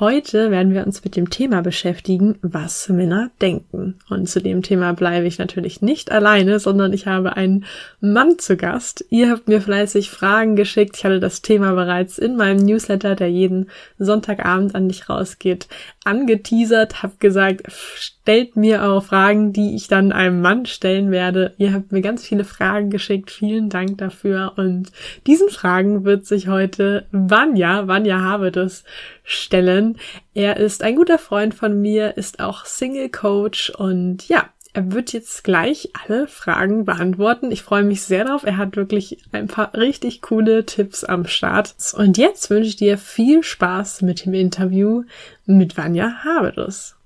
Heute werden wir uns mit dem Thema beschäftigen, was Männer denken. Und zu dem Thema bleibe ich natürlich nicht alleine, sondern ich habe einen Mann zu Gast. Ihr habt mir fleißig Fragen geschickt. Ich hatte das Thema bereits in meinem Newsletter, der jeden Sonntagabend an dich rausgeht, angeteasert, habe gesagt, stellt mir auch Fragen, die ich dann einem Mann stellen werde. Ihr habt mir ganz viele Fragen geschickt. Vielen Dank dafür. Und diesen Fragen wird sich heute Vanya, Vanya habe das stellen. Er ist ein guter Freund von mir, ist auch Single Coach und ja, er wird jetzt gleich alle Fragen beantworten. Ich freue mich sehr drauf. Er hat wirklich ein paar richtig coole Tipps am Start. Und jetzt wünsche ich dir viel Spaß mit dem Interview mit Vanya Haberus.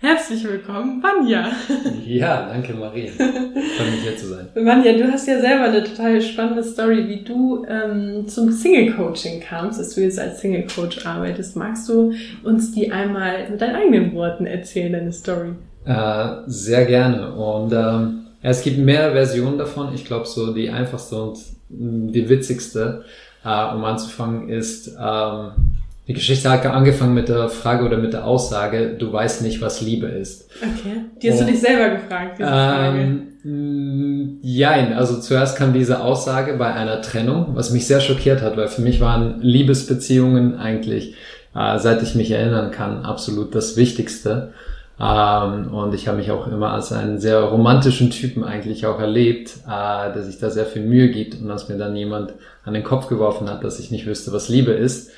Herzlich willkommen, Vanja. Ja, danke Marie. Freue mich hier zu sein. Vanja, du hast ja selber eine total spannende Story, wie du ähm, zum Single-Coaching kamst, dass du jetzt als Single-Coach arbeitest. Magst du uns die einmal mit deinen eigenen Worten erzählen, deine Story? Äh, sehr gerne. Und ähm, es gibt mehrere Versionen davon. Ich glaube, so die einfachste und die witzigste, äh, um anzufangen, ist... Ähm, die Geschichte hat angefangen mit der Frage oder mit der Aussage, du weißt nicht, was Liebe ist. Okay. Die hast Und, du dich selber gefragt, diese Frage. Ähm, jein, also zuerst kam diese Aussage bei einer Trennung, was mich sehr schockiert hat, weil für mich waren Liebesbeziehungen eigentlich, äh, seit ich mich erinnern kann, absolut das Wichtigste. Ähm, und ich habe mich auch immer als einen sehr romantischen Typen eigentlich auch erlebt, äh, der sich da sehr viel Mühe gibt und dass mir dann jemand an den Kopf geworfen hat, dass ich nicht wüsste, was Liebe ist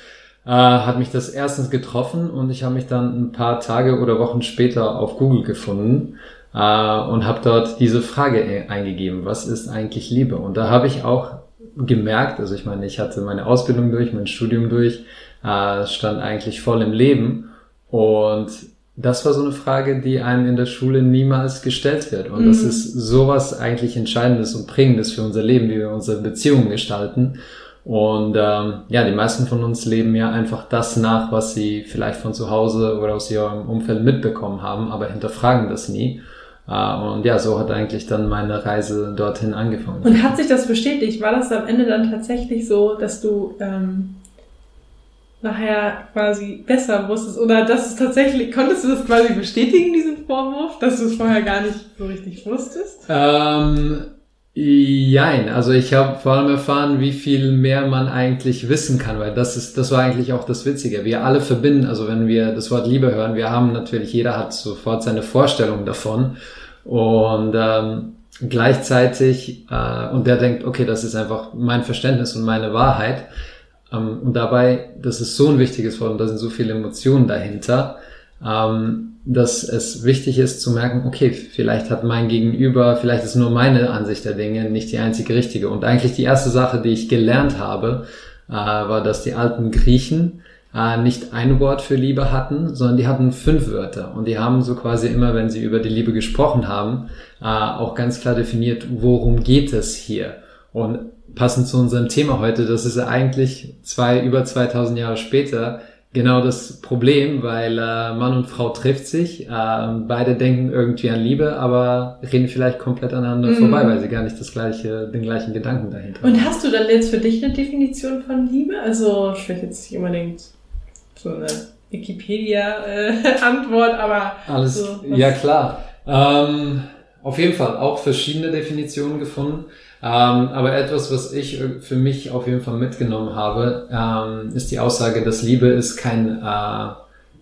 äh, hat mich das erstens getroffen und ich habe mich dann ein paar Tage oder Wochen später auf Google gefunden äh, und habe dort diese Frage e-, eingegeben, was ist eigentlich Liebe? Und da habe ich auch gemerkt, also ich meine, ich hatte meine Ausbildung durch, mein Studium durch, äh, stand eigentlich voll im Leben und das war so eine Frage, die einem in der Schule niemals gestellt wird. Und mhm. das ist sowas eigentlich Entscheidendes und Prägendes für unser Leben, wie wir unsere Beziehungen gestalten. Und ähm, ja, die meisten von uns leben ja einfach das nach, was sie vielleicht von zu Hause oder aus ihrem Umfeld mitbekommen haben, aber hinterfragen das nie. Äh, und ja, so hat eigentlich dann meine Reise dorthin angefangen. Und hat sich das bestätigt? War das am Ende dann tatsächlich so, dass du ähm, nachher quasi besser wusstest? Oder dass es tatsächlich, konntest du das quasi bestätigen, diesen Vorwurf, dass du es vorher gar nicht so richtig wusstest? Ähm, Jein, also ich habe vor allem erfahren, wie viel mehr man eigentlich wissen kann, weil das ist, das war eigentlich auch das Witzige. Wir alle verbinden, also wenn wir das Wort Liebe hören, wir haben natürlich, jeder hat sofort seine Vorstellung davon und ähm, gleichzeitig äh, und der denkt, okay, das ist einfach mein Verständnis und meine Wahrheit und dabei, das ist so ein wichtiges Wort und da sind so viele Emotionen dahinter. Ähm, dass es wichtig ist zu merken, okay, vielleicht hat mein Gegenüber, vielleicht ist nur meine Ansicht der Dinge nicht die einzige richtige. Und eigentlich die erste Sache, die ich gelernt habe, äh, war, dass die alten Griechen äh, nicht ein Wort für Liebe hatten, sondern die hatten fünf Wörter. Und die haben so quasi immer, wenn sie über die Liebe gesprochen haben, äh, auch ganz klar definiert, worum geht es hier. Und passend zu unserem Thema heute, das ist eigentlich zwei, über 2000 Jahre später, genau das Problem, weil äh, Mann und Frau trifft sich, äh, beide denken irgendwie an Liebe, aber reden vielleicht komplett aneinander mm. vorbei, weil sie gar nicht das gleiche, den gleichen Gedanken dahinter haben. Und hast du dann jetzt für dich eine Definition von Liebe? Also vielleicht jetzt nicht unbedingt so eine Wikipedia-Antwort, äh, aber alles. So, ja klar. Ähm, auf jeden Fall auch verschiedene Definitionen gefunden. Ähm, aber etwas, was ich für mich auf jeden Fall mitgenommen habe, ähm, ist die Aussage, dass Liebe ist kein, äh,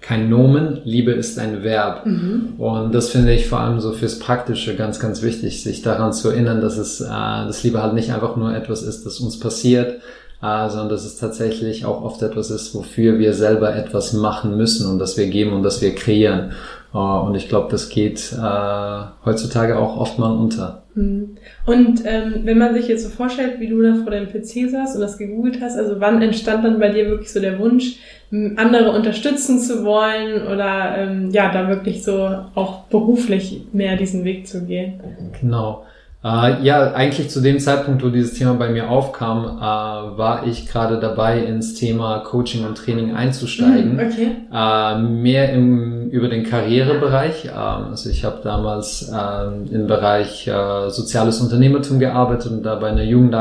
kein Nomen, Liebe ist ein Verb. Mhm. Und das finde ich vor allem so fürs Praktische ganz, ganz wichtig, sich daran zu erinnern, dass es, äh, dass Liebe halt nicht einfach nur etwas ist, das uns passiert, äh, sondern dass es tatsächlich auch oft etwas ist, wofür wir selber etwas machen müssen und das wir geben und das wir kreieren. Uh, und ich glaube, das geht äh, heutzutage auch oft mal unter. Mhm. Und ähm, wenn man sich jetzt so vorstellt, wie du da vor deinem PC saßt und das gegoogelt hast, also wann entstand dann bei dir wirklich so der Wunsch, andere unterstützen zu wollen oder ähm, ja, da wirklich so auch beruflich mehr diesen Weg zu gehen? Genau. Äh, ja, eigentlich zu dem Zeitpunkt, wo dieses Thema bei mir aufkam, äh, war ich gerade dabei, ins Thema Coaching und Training einzusteigen. Mhm, okay. Äh, mehr im, über den Karrierebereich. Ähm, also ich habe damals ähm, im Bereich äh, soziales Unternehmertum gearbeitet und da bei einer Jugend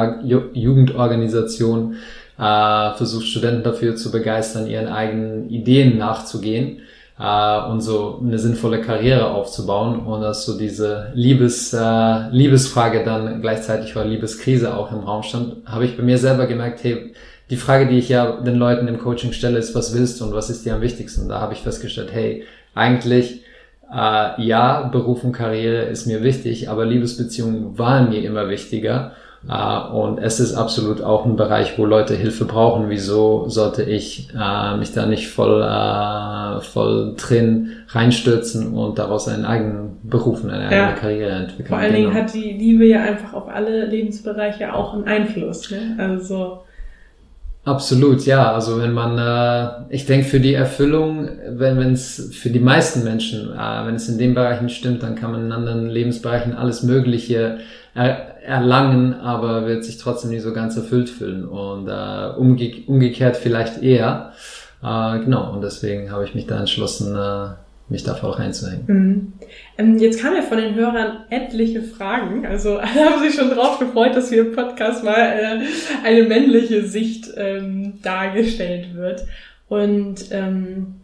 Jugendorganisation äh, versucht, Studenten dafür zu begeistern, ihren eigenen Ideen nachzugehen äh, und so eine sinnvolle Karriere aufzubauen und dass so diese Liebes, äh, Liebesfrage dann gleichzeitig war Liebeskrise auch im Raum stand, habe ich bei mir selber gemerkt, hey, die Frage, die ich ja den Leuten im Coaching stelle, ist, was willst du und was ist dir am wichtigsten? Da habe ich festgestellt, hey, eigentlich äh, ja, Beruf und Karriere ist mir wichtig, aber Liebesbeziehungen waren mir immer wichtiger. Uh, und es ist absolut auch ein Bereich, wo Leute Hilfe brauchen. Wieso sollte ich uh, mich da nicht voll, uh, voll drin reinstürzen und daraus einen eigenen Beruf und eine ja. eigene Karriere entwickeln? Vor allen Dingen genau. hat die Liebe ja einfach auf alle Lebensbereiche auch einen Einfluss. Ne? Also Absolut, ja. Also wenn man, äh, ich denke für die Erfüllung, wenn es für die meisten Menschen, äh, wenn es in den Bereichen stimmt, dann kann man in anderen Lebensbereichen alles Mögliche er, erlangen, aber wird sich trotzdem nicht so ganz erfüllt fühlen. Und äh, umge umgekehrt vielleicht eher. Äh, genau, und deswegen habe ich mich da entschlossen, äh, mich da voll reinzuhängen. Mhm. Ähm, jetzt kamen ja von den Hörern etliche Fragen. Also alle haben sich schon drauf gefreut, dass hier im Podcast mal äh, eine männliche Sicht ähm, dargestellt wird. Und ähm,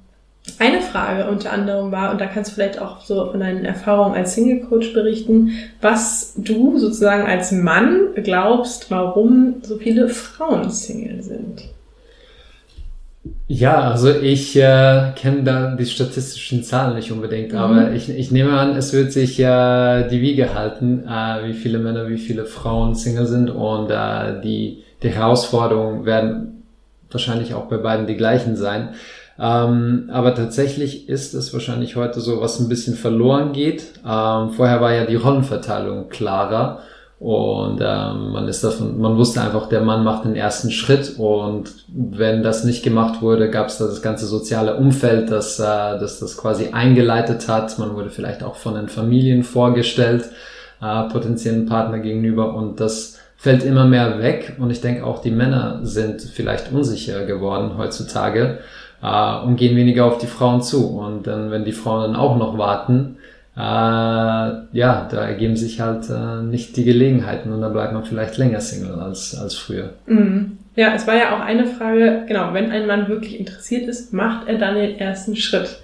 eine Frage unter anderem war, und da kannst du vielleicht auch so von deinen Erfahrungen als Single Coach berichten, was du sozusagen als Mann glaubst, warum so viele Frauen Single sind. Ja, also ich äh, kenne da die statistischen Zahlen nicht unbedingt, mhm. aber ich, ich nehme an, es wird sich ja äh, die Wiege halten, äh, wie viele Männer, wie viele Frauen Single sind und äh, die, die Herausforderungen werden wahrscheinlich auch bei beiden die gleichen sein. Ähm, aber tatsächlich ist es wahrscheinlich heute so, was ein bisschen verloren geht. Ähm, vorher war ja die Rollenverteilung klarer. Und ähm, man ist davon, man wusste einfach, der Mann macht den ersten Schritt. Und wenn das nicht gemacht wurde, gab es da das ganze soziale Umfeld, das, äh, das das quasi eingeleitet hat. Man wurde vielleicht auch von den Familien vorgestellt, äh, potenziellen Partner gegenüber. Und das fällt immer mehr weg. Und ich denke auch die Männer sind vielleicht unsicher geworden heutzutage äh, und gehen weniger auf die Frauen zu. Und dann, wenn die Frauen dann auch noch warten, äh, ja, da ergeben sich halt äh, nicht die Gelegenheiten und da bleibt man vielleicht länger Single als, als früher. Mhm. Ja, es war ja auch eine Frage, genau, wenn ein Mann wirklich interessiert ist, macht er dann den ersten Schritt?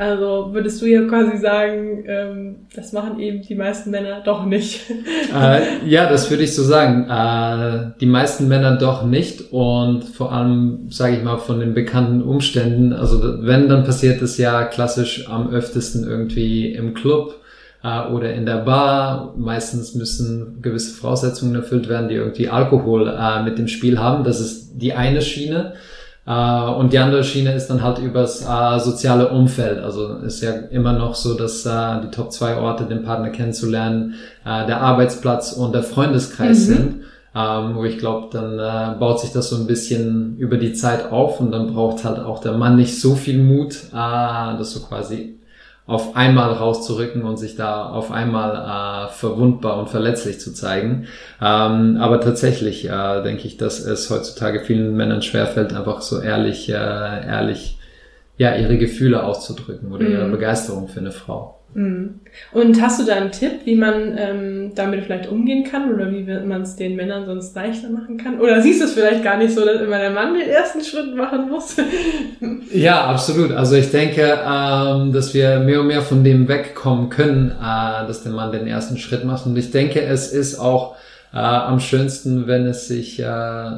Also würdest du hier quasi sagen, ähm, das machen eben die meisten Männer doch nicht? Äh, ja, das würde ich so sagen. Äh, die meisten Männer doch nicht und vor allem, sage ich mal, von den bekannten Umständen. Also wenn, dann passiert es ja klassisch am öftesten irgendwie im Club äh, oder in der Bar. Meistens müssen gewisse Voraussetzungen erfüllt werden, die irgendwie Alkohol äh, mit dem Spiel haben. Das ist die eine Schiene. Äh, und die andere Schiene ist dann halt übers äh, soziale Umfeld. Also ist ja immer noch so, dass äh, die Top zwei Orte, den Partner kennenzulernen, der Arbeitsplatz und der Freundeskreis mhm. sind. Ähm, wo ich glaube, dann baut sich das so ein bisschen über die Zeit auf und dann braucht halt auch der Mann nicht so viel Mut, dass so quasi auf einmal rauszurücken und sich da auf einmal äh, verwundbar und verletzlich zu zeigen. Ähm, aber tatsächlich äh, denke ich, dass es heutzutage vielen Männern schwerfällt, einfach so ehrlich, äh, ehrlich ja, ihre Gefühle auszudrücken oder mhm. ihre Begeisterung für eine Frau. Mhm. Und hast du da einen Tipp, wie man ähm, damit vielleicht umgehen kann oder wie man es den Männern sonst leichter machen kann? Oder siehst du es vielleicht gar nicht so, dass immer der Mann den ersten Schritt machen muss? ja, absolut. Also ich denke, ähm, dass wir mehr und mehr von dem wegkommen können, äh, dass der Mann den ersten Schritt macht. Und ich denke, es ist auch äh, am schönsten, wenn es sich äh,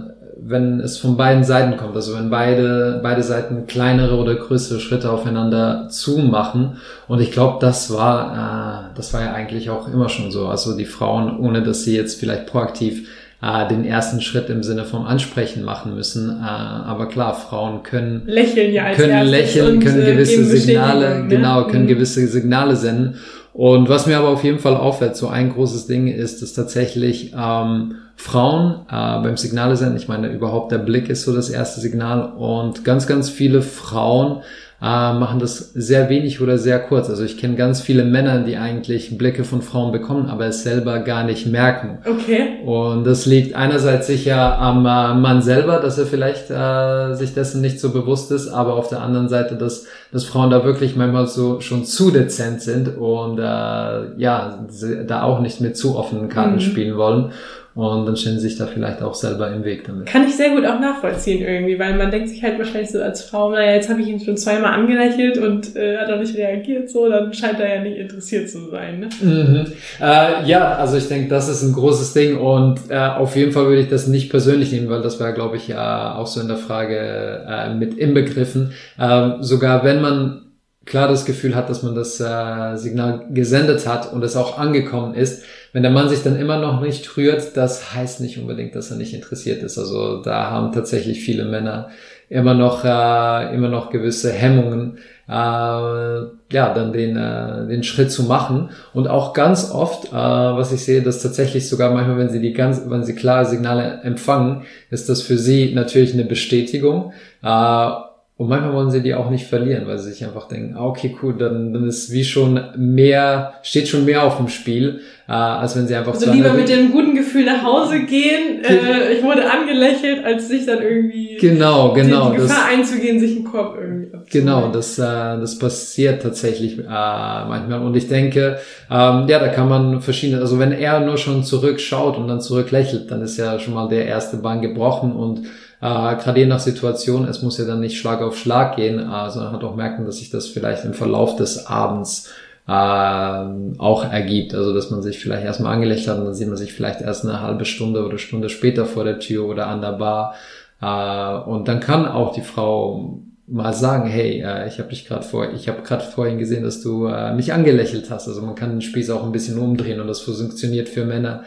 wenn es von beiden Seiten kommt, also wenn beide, beide Seiten kleinere oder größere Schritte aufeinander zumachen. Und ich glaube, das war, äh, das war ja eigentlich auch immer schon so. Also die Frauen, ohne dass sie jetzt vielleicht proaktiv äh, den ersten Schritt im Sinne vom Ansprechen machen müssen. Äh, aber klar, Frauen können lächeln ja als können lächeln, können äh, gewisse Signale, ne? genau, können mhm. gewisse Signale senden. Und was mir aber auf jeden Fall auffällt, so ein großes Ding ist, dass tatsächlich ähm, Frauen äh, beim Signale senden, ich meine, überhaupt der Blick ist so das erste Signal und ganz, ganz viele Frauen äh, machen das sehr wenig oder sehr kurz. Also ich kenne ganz viele Männer, die eigentlich Blicke von Frauen bekommen, aber es selber gar nicht merken. Okay. Und das liegt einerseits sicher am äh, Mann selber, dass er vielleicht äh, sich dessen nicht so bewusst ist, aber auf der anderen Seite, dass, dass Frauen da wirklich manchmal so schon zu dezent sind und äh, ja, da auch nicht mit zu offenen Karten mhm. spielen wollen. Und dann stellen sie sich da vielleicht auch selber im Weg damit. Kann ich sehr gut auch nachvollziehen irgendwie, weil man denkt sich halt wahrscheinlich so als Frau, naja, jetzt habe ich ihn schon zweimal angelächelt und äh, hat er nicht reagiert, so, dann scheint er ja nicht interessiert zu sein. Ne? Mhm. Äh, ja, also ich denke, das ist ein großes Ding und äh, auf jeden Fall würde ich das nicht persönlich nehmen, weil das wäre, glaube ich, ja auch so in der Frage äh, mit inbegriffen. Äh, sogar wenn man klar das Gefühl hat, dass man das äh, Signal gesendet hat und es auch angekommen ist, wenn der Mann sich dann immer noch nicht rührt, das heißt nicht unbedingt, dass er nicht interessiert ist. Also da haben tatsächlich viele Männer immer noch äh, immer noch gewisse Hemmungen, äh, ja, dann den äh, den Schritt zu machen. Und auch ganz oft, äh, was ich sehe, dass tatsächlich sogar manchmal, wenn sie die ganz, wenn sie klare Signale empfangen, ist das für sie natürlich eine Bestätigung. Äh, und manchmal wollen sie die auch nicht verlieren, weil sie sich einfach denken, ah, okay, cool, dann, dann ist wie schon mehr, steht schon mehr auf dem Spiel, äh, als wenn sie einfach also lieber mit dem guten Gefühl nach Hause gehen, äh, ich wurde angelächelt, als sich dann irgendwie genau, genau, die, die Gefahr das, einzugehen, sich einen Korb irgendwie Genau, das, äh, das passiert tatsächlich äh, manchmal. Und ich denke, ähm, ja, da kann man verschiedene, also wenn er nur schon zurückschaut und dann zurücklächelt, dann ist ja schon mal der erste Bahn gebrochen und äh, gerade je nach Situation, es muss ja dann nicht Schlag auf Schlag gehen, äh, sondern hat auch merken, dass sich das vielleicht im Verlauf des Abends äh, auch ergibt. Also dass man sich vielleicht erstmal angelächelt hat und dann sieht man sich vielleicht erst eine halbe Stunde oder Stunde später vor der Tür oder an der Bar. Äh, und dann kann auch die Frau mal sagen, hey, äh, ich habe dich gerade vor, ich habe gerade vorhin gesehen, dass du äh, mich angelächelt hast. Also man kann den Spieß auch ein bisschen umdrehen und das funktioniert für Männer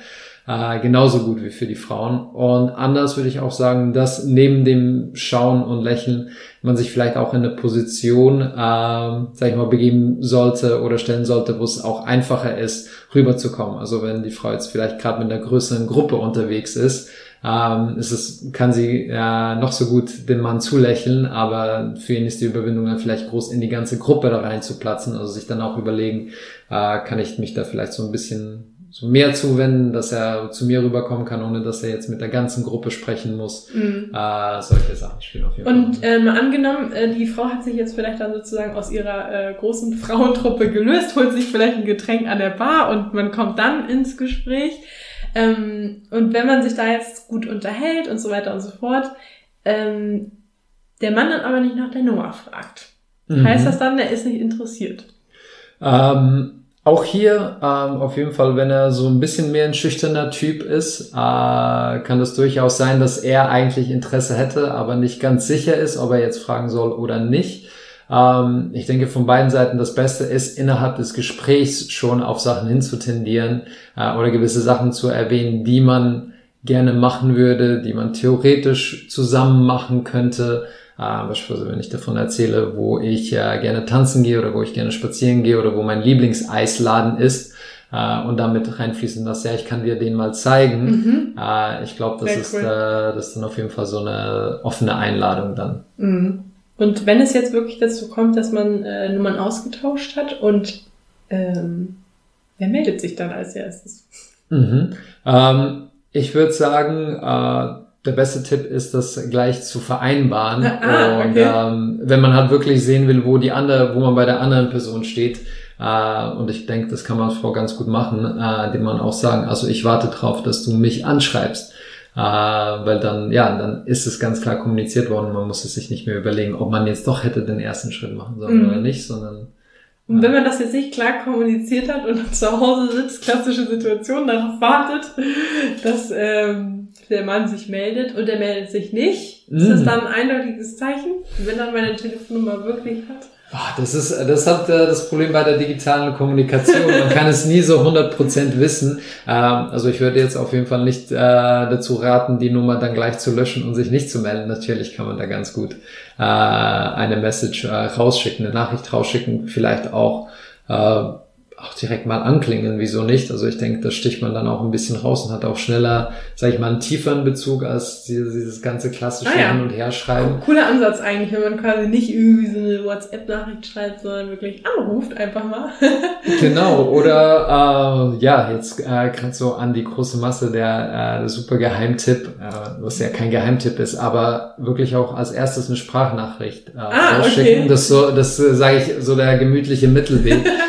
äh, genauso gut wie für die Frauen. Und anders würde ich auch sagen, dass neben dem Schauen und Lächeln man sich vielleicht auch in eine Position, äh, sag ich mal, begeben sollte oder stellen sollte, wo es auch einfacher ist, rüberzukommen. Also wenn die Frau jetzt vielleicht gerade mit einer größeren Gruppe unterwegs ist, ähm, ist es, kann sie äh, noch so gut den Mann zulächeln, aber für ihn ist die Überwindung dann vielleicht groß, in die ganze Gruppe da rein zu platzen, also sich dann auch überlegen, äh, kann ich mich da vielleicht so ein bisschen so mehr zuwenden, dass er zu mir rüberkommen kann, ohne dass er jetzt mit der ganzen Gruppe sprechen muss. Mhm. Äh, solche Sachen spielen auf jeden Und Fall. Und ähm, angenommen, äh, die Frau hat sich jetzt vielleicht dann sozusagen aus ihrer äh, großen Frauentruppe gelöst, holt sich vielleicht ein Getränk an der Bar und man kommt dann ins Gespräch. Ähm, und wenn man sich da jetzt gut unterhält und so weiter und so fort, ähm, der Mann dann aber nicht nach der Nummer fragt. Mhm. Heißt das dann, er ist nicht interessiert? Ähm, auch hier ähm, auf jeden Fall, wenn er so ein bisschen mehr ein schüchterner Typ ist, äh, kann das durchaus sein, dass er eigentlich Interesse hätte, aber nicht ganz sicher ist, ob er jetzt fragen soll oder nicht. Ähm, ich denke, von beiden Seiten das Beste ist, innerhalb des Gesprächs schon auf Sachen hinzutendieren äh, oder gewisse Sachen zu erwähnen, die man gerne machen würde, die man theoretisch zusammen machen könnte äh, beispielsweise, wenn ich davon erzähle, wo ich äh, gerne tanzen gehe oder wo ich gerne spazieren gehe oder wo mein Lieblingseisladen ist äh, und damit reinfließen lasse, ja, ich kann dir den mal zeigen. Mhm. Äh, ich glaube, das Sehr ist, cool. äh, das ist dann auf jeden Fall so eine offene Einladung dann. Mhm. Und wenn es jetzt wirklich dazu kommt, dass man äh, Nummern ausgetauscht hat und ähm, wer meldet sich dann als erstes? Mhm. Ähm, ich würde sagen, äh, der beste Tipp ist, das gleich zu vereinbaren. Ah, und okay. ähm, wenn man halt wirklich sehen will, wo die andere, wo man bei der anderen Person steht, äh, und ich denke, das kann man Frau ganz gut machen, äh, dem man auch sagen, also ich warte drauf, dass du mich anschreibst. Äh, weil dann, ja, dann ist es ganz klar kommuniziert worden. Man muss es sich nicht mehr überlegen, ob man jetzt doch hätte den ersten Schritt machen sollen mhm. oder nicht, sondern und wenn man das jetzt nicht klar kommuniziert hat und zu Hause sitzt, klassische Situation, darauf wartet, dass ähm, der Mann sich meldet und er meldet sich nicht, mm. ist das mm. dann ein eindeutiges Zeichen, wenn er meine Telefonnummer wirklich hat? Das ist, das hat äh, das Problem bei der digitalen Kommunikation. Man kann es nie so 100% wissen. Ähm, also ich würde jetzt auf jeden Fall nicht äh, dazu raten, die Nummer dann gleich zu löschen und sich nicht zu melden. Natürlich kann man da ganz gut äh, eine Message rausschicken, eine Nachricht rausschicken, vielleicht auch auch direkt mal anklingen, wieso nicht? Also ich denke, das sticht man dann auch ein bisschen raus und hat auch schneller, sag ich mal, einen tieferen Bezug als dieses ganze klassische Ah ja. Hin- und Herschreiben. Cooler Ansatz eigentlich, wenn man quasi nicht irgendwie so eine WhatsApp-Nachricht schreibt, sondern wirklich anruft einfach mal. Genau, oder äh, ja, jetzt äh, gerade so an die große Masse der, äh, der super Geheimtipp, äh, was ja kein Geheimtipp ist, aber wirklich auch als erstes eine Sprachnachricht äh, Ah, rausschicken. okay. Das so, das äh, sage ich so der gemütliche Mittelweg.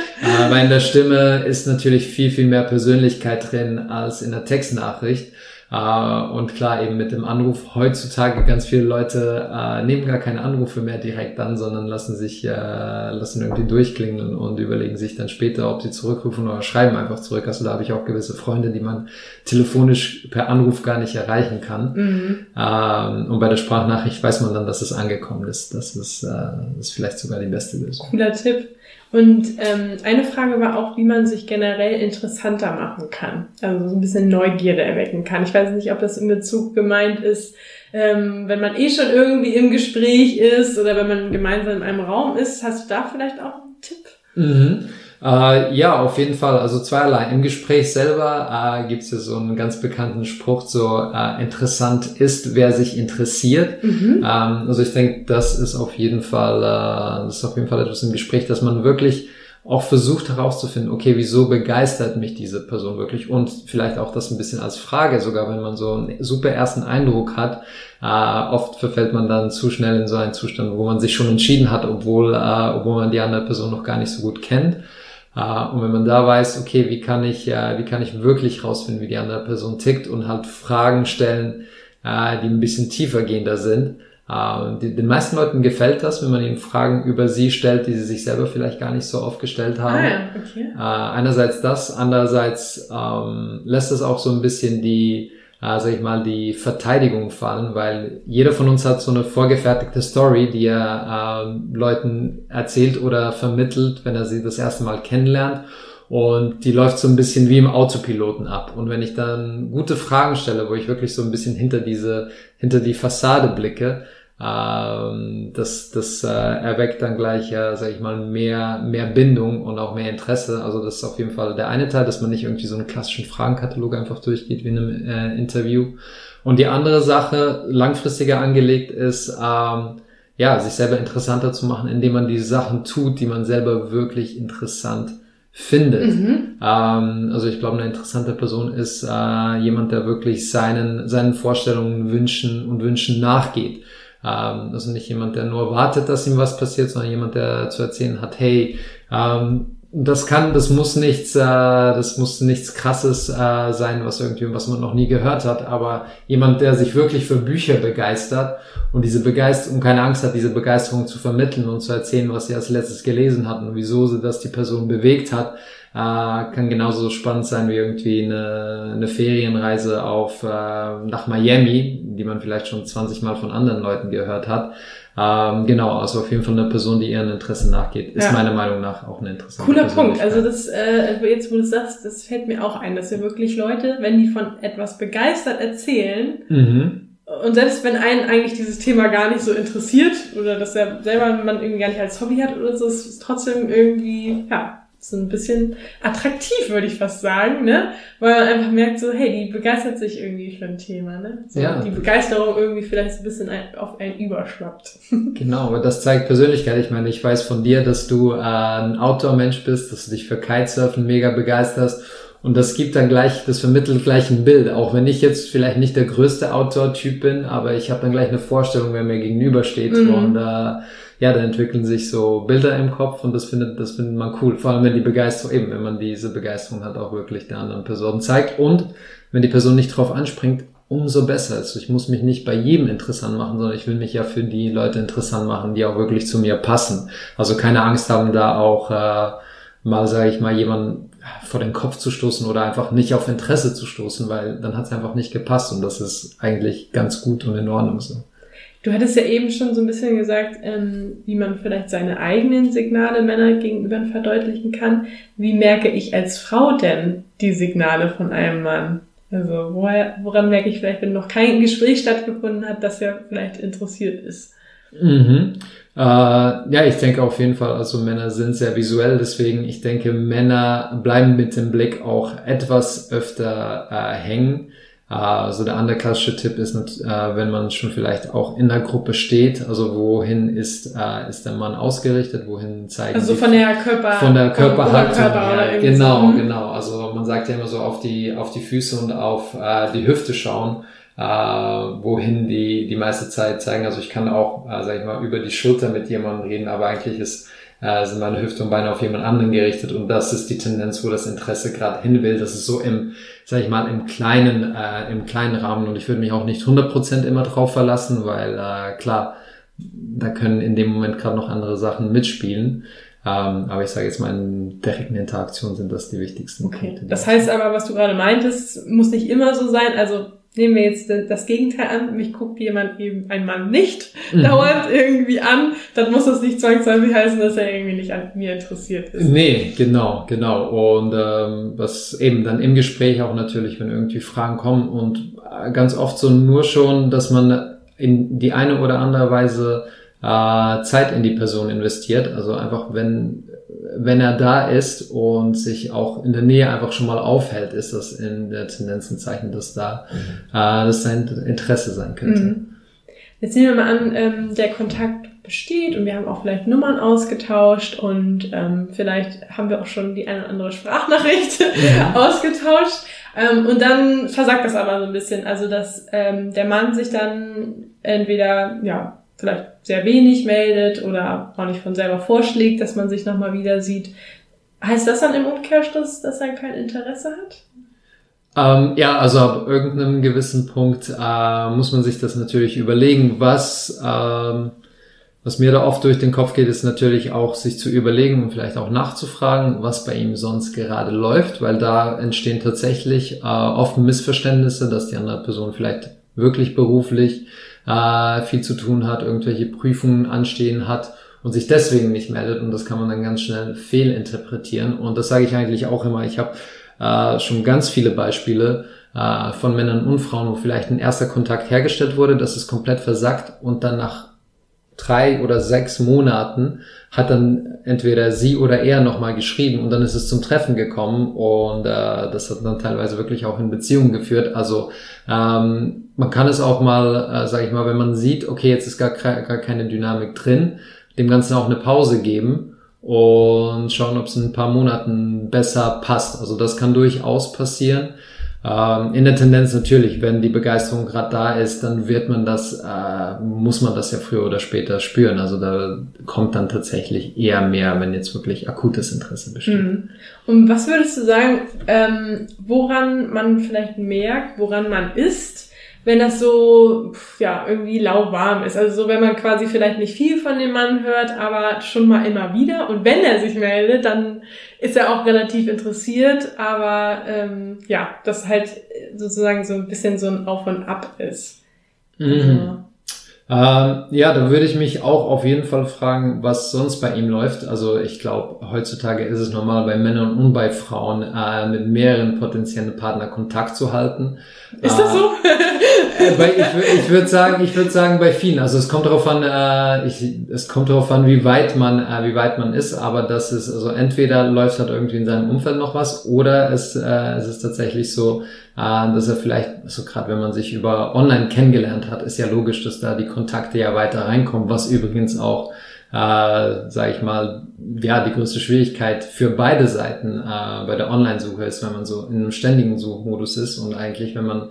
weil in der Stimme ist natürlich viel, viel mehr Persönlichkeit drin als in der Textnachricht. Äh, und klar, eben mit dem Anruf heutzutage ganz viele Leute äh, nehmen gar keine Anrufe mehr direkt an, sondern lassen sich äh, lassen irgendwie durchklingeln und überlegen sich dann später, ob sie zurückrufen oder schreiben einfach zurück. Also da habe ich auch gewisse Freunde, die man telefonisch per Anruf gar nicht erreichen kann. Mhm. Ähm, und bei der Sprachnachricht weiß man dann, dass es angekommen ist. Das ist, das ist vielleicht sogar die beste Lösung. Cooler Tipp. Und ähm, eine Frage war auch, wie man sich generell interessanter machen kann. Also so ein bisschen Neugierde erwecken kann. Ich weiß nicht, ob das in Bezug gemeint ist, ähm, wenn man eh schon irgendwie im Gespräch ist oder wenn man gemeinsam in einem Raum ist. Hast du da vielleicht auch einen Tipp? Mhm. Äh, ja, auf jeden Fall. Also zweierlei. Im Gespräch selber äh, gibt es ja so einen ganz bekannten Spruch, so äh, interessant ist, wer sich interessiert. Mhm. Ähm, also ich denke, das ist auf jeden Fall, äh, das ist auf jeden Fall etwas im Gespräch, dass man wirklich auch versucht herauszufinden, okay, wieso begeistert mich diese Person wirklich und vielleicht auch das ein bisschen als Frage, sogar wenn man so einen super ersten Eindruck hat. Äh, oft verfällt man dann zu schnell in so einen Zustand, wo man sich schon entschieden hat, obwohl, äh, obwohl man die andere Person noch gar nicht so gut kennt. Äh, und wenn man da weiß, okay, wie kann ich, äh, wie kann ich wirklich rausfinden, wie die andere Person tickt und halt Fragen stellen, äh, die ein bisschen tiefer gehender sind. Äh, den meisten Leuten gefällt das, wenn man ihnen Fragen über sie stellt, die sie sich selber vielleicht gar nicht so oft gestellt haben. Ah okay. Äh, einerseits das, andererseits ähm, lässt es auch so ein bisschen die, sag ich mal, die Verteidigung fallen, weil jeder von uns hat so eine vorgefertigte Story, die er ähm, Leuten erzählt oder vermittelt, wenn er sie das erste Mal kennenlernt. Und die läuft so ein bisschen wie im Autopiloten ab. Und wenn ich dann gute Fragen stelle, wo ich wirklich so ein bisschen hinter diese, hinter die Fassade blicke, ähm, das, das äh, erweckt dann gleich, äh, sag ich mal, mehr, mehr Bindung und auch mehr Interesse. Also das ist auf jeden Fall der eine Teil, dass man nicht irgendwie so einen klassischen Fragenkatalog einfach durchgeht wie in einem äh, Interview. Und die andere Sache, langfristiger angelegt, ist, ähm, ja, sich selber interessanter zu machen, indem man die Sachen tut, die man selber wirklich interessant findet. Mhm. Ähm, also ich glaube, eine interessante Person ist äh, jemand, der wirklich seinen, seinen Vorstellungen, Wünschen und Wünschen nachgeht. Ähm, also nicht jemand, der nur wartet, dass ihm was passiert, sondern jemand, der zu erzählen hat, hey, ähm, das kann, das muss nichts, äh, das muss nichts krasses äh, sein, was irgendwie, was man noch nie gehört hat, aber jemand, der sich wirklich für Bücher begeistert und diese Begeisterung, keine Angst hat, diese Begeisterung zu vermitteln und zu erzählen, was sie als letztes gelesen hat und wieso sie das die Person bewegt hat, äh, kann genauso spannend sein wie irgendwie eine, eine Ferienreise auf äh, nach Miami, die man vielleicht schon 20 Mal von anderen Leuten gehört hat. Ähm, genau, also auf jeden Fall eine Person, die ihren Interessen nachgeht, ist Ja. meiner Meinung nach auch eine interessante Cooler Punkt. Also das, äh, jetzt wo du sagst, das fällt mir auch ein, dass wir wirklich Leute, wenn die von etwas begeistert erzählen, Mhm. und selbst wenn einen eigentlich dieses Thema gar nicht so interessiert oder dass er selber man irgendwie gar nicht als Hobby hat oder so, ist es trotzdem irgendwie, ja, so ein bisschen attraktiv, würde ich fast sagen, ne? Weil man einfach merkt so, hey, die begeistert sich irgendwie für ein Thema, ne? So, Ja. Die Begeisterung irgendwie vielleicht so ein bisschen auf einen überschwappt. Genau, aber das zeigt Persönlichkeit. Ich meine, ich weiß von dir, dass du äh, ein Outdoor-Mensch bist, dass du dich für Kitesurfen mega begeisterst. Und das gibt dann gleich, das vermittelt gleich ein Bild. Auch wenn ich jetzt vielleicht nicht der größte Outdoor-Typ bin, aber ich habe dann gleich eine Vorstellung, wer mir gegenübersteht. Mhm. Und äh, ja, dann entwickeln sich so Bilder im Kopf und das findet, das findet man cool. Vor allem, wenn die Begeisterung, eben, wenn man diese Begeisterung halt auch wirklich der anderen Person zeigt. Und wenn die Person nicht drauf anspringt, umso besser. Also ich muss mich nicht bei jedem interessant machen, sondern ich will mich ja für die Leute interessant machen, die auch wirklich zu mir passen. Also keine Angst haben, da auch äh, mal, sage ich mal, jemanden vor den Kopf zu stoßen oder einfach nicht auf Interesse zu stoßen, weil dann hat es einfach nicht gepasst und das ist eigentlich ganz gut und in Ordnung so. Du hattest ja eben schon so ein bisschen gesagt, ähm, wie man vielleicht seine eigenen Signale Männer gegenüber verdeutlichen kann. Wie merke ich als Frau denn die Signale von einem Mann? Also woher, woran merke ich vielleicht, wenn noch kein Gespräch stattgefunden hat, dass er vielleicht interessiert ist? Mhm. Äh, ja, ich denke auf jeden Fall, also Männer sind sehr visuell, deswegen ich denke, Männer bleiben mit dem Blick auch etwas öfter äh, hängen. Also der andere klassische Tipp ist, äh, wenn man schon vielleicht auch in der Gruppe steht, also wohin ist, äh, ist der Mann ausgerichtet, wohin zeigen Also von der Körper, von der Körperhaltung. Körper ja, genau, so. genau. Also man sagt ja immer so auf die auf die Füße und auf äh, die Hüfte schauen, äh, wohin die die meiste Zeit zeigen. Also ich kann auch, äh, sag ich mal, über die Schulter mit jemandem reden, aber eigentlich ist äh, sind meine Hüfte und Beine auf jemand anderen gerichtet und das ist die Tendenz, wo das Interesse gerade hin will. Das ist so im, sag ich mal, im kleinen, äh, im kleinen Rahmen und ich würde mich auch nicht 100% immer drauf verlassen, weil äh, klar, da können in dem Moment gerade noch andere Sachen mitspielen. Ähm, aber ich sage jetzt mal, in direkten Interaktionen sind das die wichtigsten okay. Punkte. Das heißt aber, was du gerade meintest, muss nicht immer so sein. Also nehmen wir jetzt das Gegenteil an, mich guckt jemand eben, ein Mann nicht mhm. dauernd irgendwie an, dann muss das nicht zwangsläufig heißen, dass er irgendwie nicht an mir interessiert ist. Nee, genau, genau. Und ähm, was eben dann im Gespräch auch natürlich, wenn irgendwie Fragen kommen und äh, ganz oft so nur schon, dass man in die eine oder andere Weise äh, Zeit in die Person investiert. Also einfach, wenn wenn er da ist und sich auch in der Nähe einfach schon mal aufhält, ist das in der Tendenz ein Zeichen, dass da mhm. äh, das sein Interesse sein könnte. Mhm. Jetzt nehmen wir mal an, ähm, der Kontakt besteht und wir haben auch vielleicht Nummern ausgetauscht und ähm, vielleicht haben wir auch schon die eine oder andere Sprachnachricht ja. ausgetauscht. Ähm, und dann versagt das aber so ein bisschen. Also dass ähm, der Mann sich dann entweder ja vielleicht sehr wenig meldet oder auch nicht von selber vorschlägt, dass man sich nochmal wieder sieht. Heißt das dann im Umkehrschluss, dass er kein Interesse hat? Ähm, ja, also ab irgendeinem gewissen Punkt äh, muss man sich das natürlich überlegen. Was, ähm, was mir da oft durch den Kopf geht, ist natürlich auch sich zu überlegen und vielleicht auch nachzufragen, was bei ihm sonst gerade läuft, weil da entstehen tatsächlich äh, oft Missverständnisse, dass die andere Person vielleicht wirklich beruflich äh, viel zu tun hat, irgendwelche Prüfungen anstehen hat und sich deswegen nicht meldet und das kann man dann ganz schnell fehlinterpretieren und das sage ich eigentlich auch immer. Ich habe äh, schon ganz viele Beispiele äh, von Männern und Frauen, wo vielleicht ein erster Kontakt hergestellt wurde, das ist komplett versackt und dann nach drei oder sechs Monaten hat dann entweder sie oder er nochmal geschrieben und dann ist es zum Treffen gekommen und äh, das hat dann teilweise wirklich auch in Beziehungen geführt. Also ähm, man kann es auch mal, äh, sage ich mal, wenn man sieht, okay, jetzt ist gar, gar keine Dynamik drin, dem Ganzen auch eine Pause geben und schauen, ob es in ein paar Monaten besser passt. Also das kann durchaus passieren. Ähm, in der Tendenz natürlich, wenn die Begeisterung gerade da ist, dann wird man das, äh, muss man das ja früher oder später spüren. Also da kommt dann tatsächlich eher mehr, wenn jetzt wirklich akutes Interesse besteht. Mhm. Und was würdest du sagen, ähm, woran man vielleicht merkt, woran man ist, wenn das so, ja, irgendwie lauwarm ist. Also so, wenn man quasi vielleicht nicht viel von dem Mann hört, aber schon mal immer wieder. Und wenn er sich meldet, dann ist er auch relativ interessiert, aber ähm, ja, das halt sozusagen so ein bisschen so ein Auf und Ab ist. Mhm. Also, ähm, ja, da würde ich mich auch auf jeden Fall fragen, was sonst bei ihm läuft. Also ich glaube, heutzutage ist es normal bei Männern und bei Frauen äh, mit mehreren potenziellen Partnern Kontakt zu halten. Ist das so? Äh, bei, ich ich würde sagen, ich würde sagen bei vielen. Also es kommt darauf an, äh, ich, es kommt darauf an, wie weit man, äh, wie weit man ist. Aber das ist also entweder läuft halt irgendwie in seinem Umfeld noch was oder es, äh, es ist tatsächlich so, äh, dass er vielleicht, so gerade wenn man sich über online kennengelernt hat, ist ja logisch, dass da die Kontakte ja weiter reinkommen, was übrigens auch, äh, sage ich mal, ja, die größte Schwierigkeit für beide Seiten äh, bei der Online-Suche ist, wenn man so in einem ständigen Suchmodus ist und eigentlich, wenn man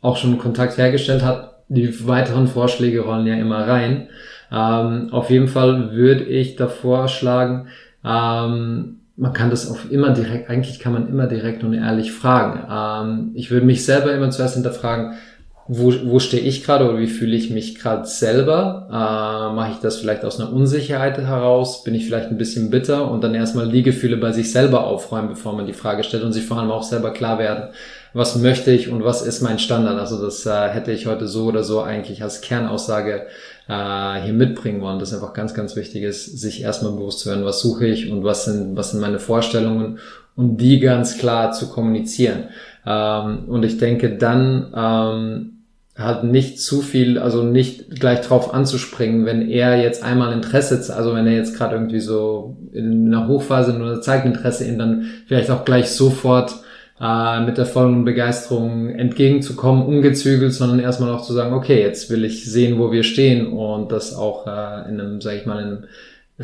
auch schon Kontakt hergestellt hat, die weiteren Vorschläge rollen ja immer rein. Ähm, auf jeden Fall würde ich davor schlagen, ähm, man kann das auch immer direkt, eigentlich kann man immer direkt und ehrlich fragen. Ähm, ich würde mich selber immer zuerst hinterfragen, wo, wo stehe ich gerade oder wie fühle ich mich gerade selber? Äh, Mache ich das vielleicht aus einer Unsicherheit heraus? Bin ich vielleicht ein bisschen bitter und dann erstmal die Gefühle bei sich selber aufräumen, bevor man die Frage stellt und sich vor allem auch selber klar werden, was möchte ich und was ist mein Standard? Also das äh, hätte ich heute so oder so eigentlich als Kernaussage äh, hier mitbringen wollen. Das ist einfach ganz, ganz wichtig ist, sich erstmal bewusst zu werden, was suche ich und was sind, was sind meine Vorstellungen und die ganz klar zu kommunizieren. Ähm, und ich denke, dann ähm, halt nicht zu viel, also nicht gleich drauf anzuspringen, wenn er jetzt einmal Interesse, also wenn er jetzt gerade irgendwie so in einer Hochphase nur zeigt Interesse, ihm dann vielleicht auch gleich sofort äh, mit der vollen Begeisterung entgegenzukommen, ungezügelt, sondern erstmal auch zu sagen, okay, jetzt will ich sehen, wo wir stehen und das auch äh, in einem, sag ich mal, in einem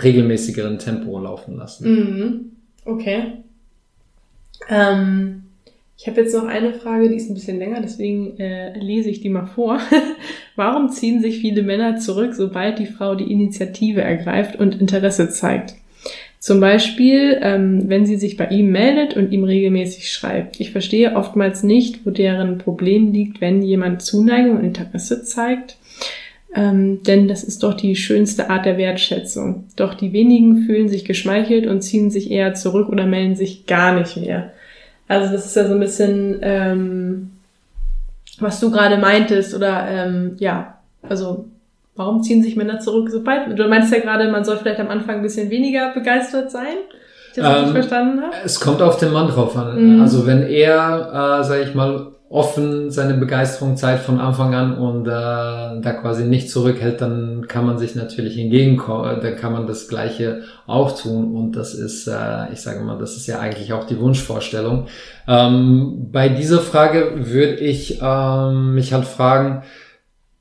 regelmäßigeren Tempo laufen lassen. Mhm. Okay. Ähm, ich habe jetzt noch eine Frage, die ist ein bisschen länger, deswegen äh, lese ich die mal vor. Warum ziehen sich viele Männer zurück, sobald die Frau die Initiative ergreift und Interesse zeigt? Zum Beispiel, ähm, wenn sie sich bei ihm meldet und ihm regelmäßig schreibt. Ich verstehe oftmals nicht, wo deren Problem liegt, wenn jemand Zuneigung und Interesse zeigt. Ähm, denn das ist doch die schönste Art der Wertschätzung. Doch die wenigen fühlen sich geschmeichelt und ziehen sich eher zurück oder melden sich gar nicht mehr. Also das ist ja so ein bisschen, ähm, was du gerade meintest oder ähm, ja, also Warum ziehen sich Männer zurück, sobald? Du meinst ja gerade, man soll vielleicht am Anfang ein bisschen weniger begeistert sein. Ich das ähm, verstanden habe. Es kommt auf den Mann drauf an. Mhm. Also wenn er, äh, sage ich mal, offen seine Begeisterung zeigt von Anfang an und äh, da quasi nicht zurückhält, dann kann man sich natürlich entgegenkommen, dann kann man das Gleiche auch tun und das ist, äh, ich sage mal, das ist ja eigentlich auch die Wunschvorstellung. Ähm, bei dieser Frage würde ich ähm, mich halt fragen,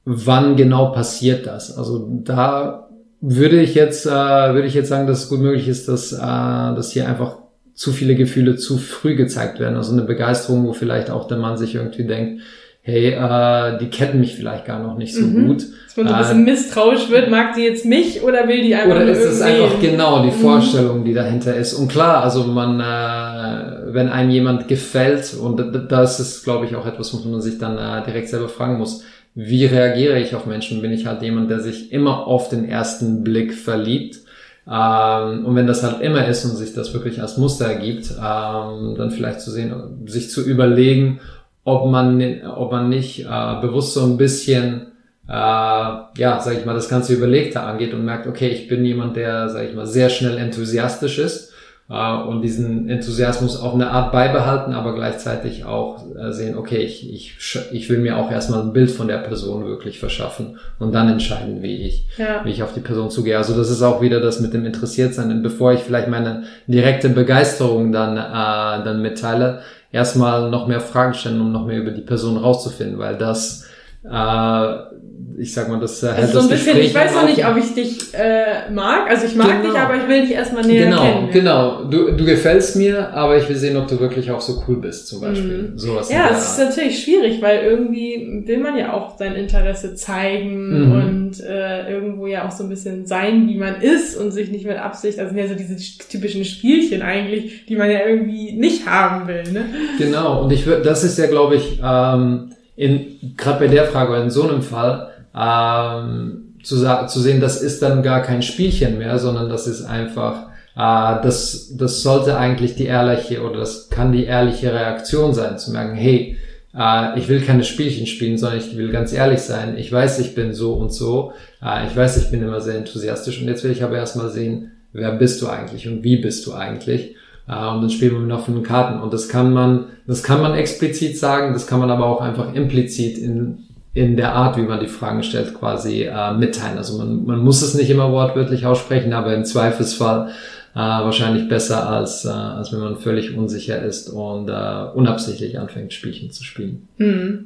wann genau passiert das? Also da würde ich jetzt, äh, würde ich jetzt sagen, dass es gut möglich ist, dass, äh, dass hier einfach zu viele Gefühle zu früh gezeigt werden. Also eine Begeisterung, wo vielleicht auch der Mann sich irgendwie denkt, hey, äh, die kennen mich vielleicht gar noch nicht so mhm. gut. Dass man so ein bisschen äh, misstrauisch wird, mag sie jetzt mich oder will die einfach Oder ist es einfach genau die mhm. Vorstellung, die dahinter ist. Und klar, also man, äh, wenn einem jemand gefällt, und das ist, glaube ich, auch etwas, was man sich dann äh, direkt selber fragen muss, wie reagiere ich auf Menschen? Bin ich halt jemand, der sich immer auf den ersten Blick verliebt? Ähm, und wenn das halt immer ist und sich das wirklich als Muster ergibt, ähm, dann vielleicht zu sehen, sich zu überlegen, ob man, ob man nicht äh, bewusst so ein bisschen, äh, ja, sag ich mal, das ganze Überlegte angeht und merkt, okay, ich bin jemand, der, sag ich mal, sehr schnell enthusiastisch ist äh, und diesen Enthusiasmus auf eine Art beibehalten, aber gleichzeitig auch äh, sehen, okay, ich, ich, ich will mir auch erstmal ein Bild von der Person wirklich verschaffen und dann entscheiden, wie ich, ja. wie ich auf die Person zugehe. Also das ist auch wieder das mit dem Interessiertsein. Und bevor ich vielleicht meine direkte Begeisterung dann, äh, dann mitteile, erstmal noch mehr Fragen stellen, um noch mehr über die Person rauszufinden, weil das äh, ich sag mal, das äh, also so ein bisschen, Ich weiß noch nicht, ob ich dich äh, mag. Also ich mag genau. dich, aber ich will dich erstmal näher genau, kennen. Genau, genau. Du, du gefällst mir, aber ich will sehen, ob du wirklich auch so cool bist, zum Beispiel. Mhm. Sowas ja, es ist natürlich schwierig, weil irgendwie will man ja auch sein Interesse zeigen mhm. und äh, irgendwo ja auch so ein bisschen sein, wie man ist und sich nicht mit Absicht, also ja so diese typischen Spielchen eigentlich, die man ja irgendwie nicht haben will. Ne? Genau, und ich würde, das ist ja, glaube ich, ähm, in gerade bei der Frage oder in so einem Fall ähm, zu, zu sehen, das ist dann gar kein Spielchen mehr, sondern das ist einfach, äh, das, das sollte eigentlich die ehrliche oder das kann die ehrliche Reaktion sein, zu merken, hey, äh, ich will keine Spielchen spielen, sondern ich will ganz ehrlich sein. Ich weiß, ich bin so und so. Äh, ich weiß, ich bin immer sehr enthusiastisch und jetzt will ich aber erstmal sehen, wer bist du eigentlich und wie bist du eigentlich? Äh, und dann spielen wir noch von den Karten. Und das kann man, das kann man explizit sagen, das kann man aber auch einfach implizit in, in der Art, wie man die Fragen stellt, quasi äh, mitteilen. Also man, man muss es nicht immer wortwörtlich aussprechen, aber im Zweifelsfall äh, wahrscheinlich besser, als, äh, als wenn man völlig unsicher ist und äh, unabsichtlich anfängt, Spielchen zu spielen. Mhm.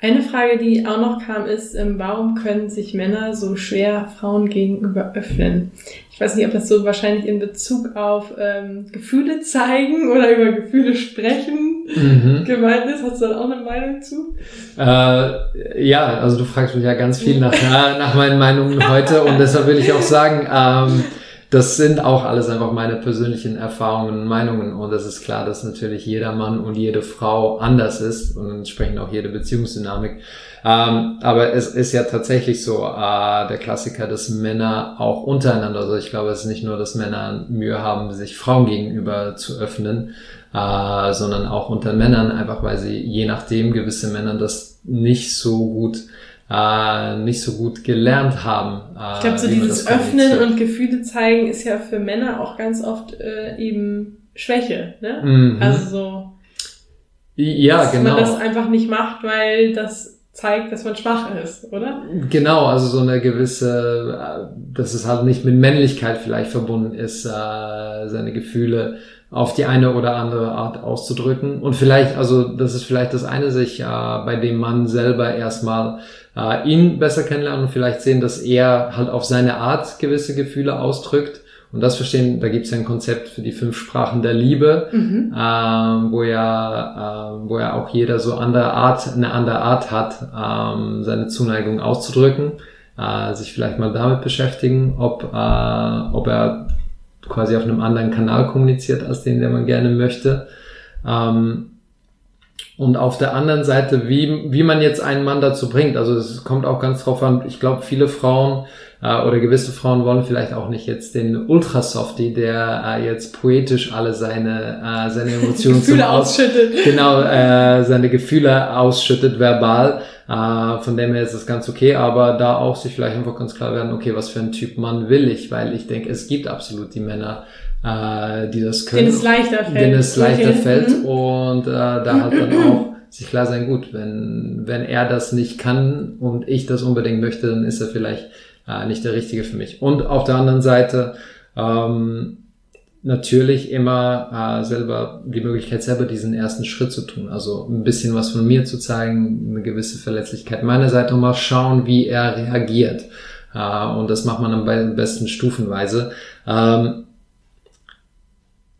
Eine Frage, die auch noch kam, ist, ähm, warum können sich Männer so schwer Frauen gegenüber öffnen? Ich weiß nicht, ob das so wahrscheinlich in Bezug auf ähm, Gefühle zeigen oder über Gefühle sprechen mhm. gemeint ist. Hast du da auch eine Meinung zu? Äh, ja, also du fragst mich ja ganz viel nach, nach meinen Meinungen heute und deshalb will ich auch sagen, ähm, das sind auch alles einfach meine persönlichen Erfahrungen und Meinungen. Und es ist klar, dass natürlich jeder Mann und jede Frau anders ist und entsprechend auch jede Beziehungsdynamik. Ähm, aber es ist ja tatsächlich so, äh, der Klassiker, dass Männer auch untereinander, also ich glaube, es ist nicht nur, dass Männer Mühe haben, sich Frauen gegenüber zu öffnen, äh, sondern auch unter Männern, einfach weil sie je nachdem gewisse Männer das nicht so gut äh, nicht so gut gelernt haben. Äh, ich glaube, so dieses Öffnen und Gefühle zeigen ist ja für Männer auch ganz oft äh, eben Schwäche. Ne? Mhm. Also so, ja, dass genau. man das einfach nicht macht, weil das zeigt, dass man schwach ist, oder? Genau, also so eine gewisse, dass es halt nicht mit Männlichkeit vielleicht verbunden ist, äh, seine Gefühle auf die eine oder andere Art auszudrücken. Und vielleicht, also das ist vielleicht das eine, sich äh, bei dem Mann selber erstmal äh, ihn besser kennenlernen und vielleicht sehen, dass er halt auf seine Art gewisse Gefühle ausdrückt. Und das verstehen, da gibt es ja ein Konzept für die fünf Sprachen der Liebe, mhm. ähm, wo ja, äh, wo ja auch jeder so andere Art, eine andere Art hat, ähm, seine Zuneigung auszudrücken, äh, sich vielleicht mal damit beschäftigen, ob, äh, ob er quasi auf einem anderen Kanal kommuniziert als den, der man gerne möchte. Ähm, und auf der anderen Seite, wie, wie man jetzt einen Mann dazu bringt. Also es kommt auch ganz drauf an. Ich glaube, viele Frauen äh, oder gewisse Frauen wollen vielleicht auch nicht jetzt den Ultrasoftie, der äh, jetzt poetisch alle seine, äh, seine Emotionen Gefühle zum Aus ausschüttet. Genau, äh, seine Gefühle ausschüttet verbal. Äh, von dem her ist das ganz okay, aber da auch sich vielleicht einfach ganz klar werden, okay, was für ein Typ Mann will ich, weil ich denke, es gibt absolut die Männer, äh, die das können. Denen es leichter fällt. Denen es leichter okay. fällt mhm. und äh, da hat dann auch sich klar sein, gut, wenn, wenn er das nicht kann und ich das unbedingt möchte, dann ist er vielleicht äh, nicht der Richtige für mich. Und auf der anderen Seite ähm, natürlich immer äh, selber die Möglichkeit, selber diesen ersten Schritt zu tun. Also ein bisschen was von mir zu zeigen, eine gewisse Verletzlichkeit meiner Seite und mal schauen, wie er reagiert. Äh, und das macht man am besten stufenweise. Ähm,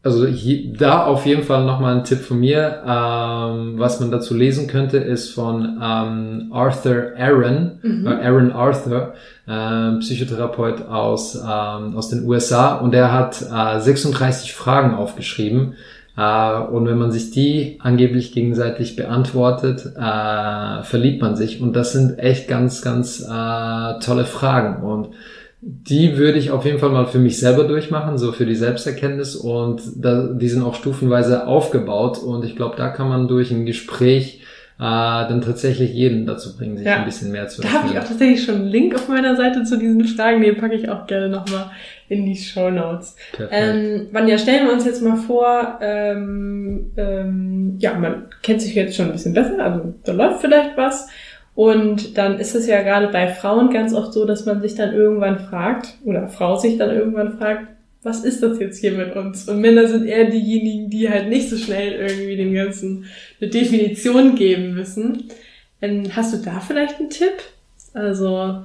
also hier, da auf jeden Fall nochmal ein Tipp von mir. Ähm, was man dazu lesen könnte, ist von ähm, Arthur Aaron, mhm. äh, Aaron Arthur, äh, Psychotherapeut aus, ähm, aus den USA. Und er hat äh, 36 Fragen aufgeschrieben. Äh, und wenn man sich die angeblich gegenseitig beantwortet, äh, verliebt man sich. Und das sind echt ganz, ganz äh, tolle Fragen. Und die würde ich auf jeden Fall mal für mich selber durchmachen, so für die Selbsterkenntnis und da, die sind auch stufenweise aufgebaut und ich glaube, da kann man durch ein Gespräch äh, dann tatsächlich jeden dazu bringen, sich ja. ein bisschen mehr zu Da habe ich auch tatsächlich schon einen Link auf meiner Seite zu diesen Fragen, den packe ich auch gerne nochmal in die Show Notes. Ähm, Vanja, stellen wir uns jetzt mal vor, ähm, ähm, ja, man kennt sich jetzt schon ein bisschen besser, also da läuft vielleicht was. Und dann ist es ja gerade bei Frauen ganz oft so, dass man sich dann irgendwann fragt, oder Frau sich dann irgendwann fragt, was ist das jetzt hier mit uns? Und Männer sind eher diejenigen, die halt nicht so schnell irgendwie dem Ganzen eine Definition geben müssen. Ähm, hast du da vielleicht einen Tipp? Also,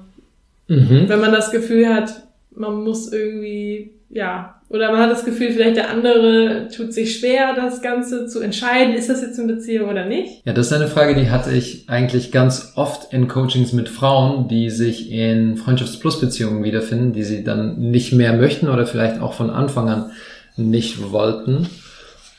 mhm. wenn man das Gefühl hat, man muss irgendwie, ja, oder man hat das Gefühl, vielleicht der andere tut sich schwer, das Ganze zu entscheiden, ist das jetzt eine Beziehung oder nicht? Ja, das ist eine Frage, die hatte ich eigentlich ganz oft in Coachings mit Frauen, die sich in Freundschafts-Plus-Beziehungen wiederfinden, die sie dann nicht mehr möchten oder vielleicht auch von Anfang an nicht wollten.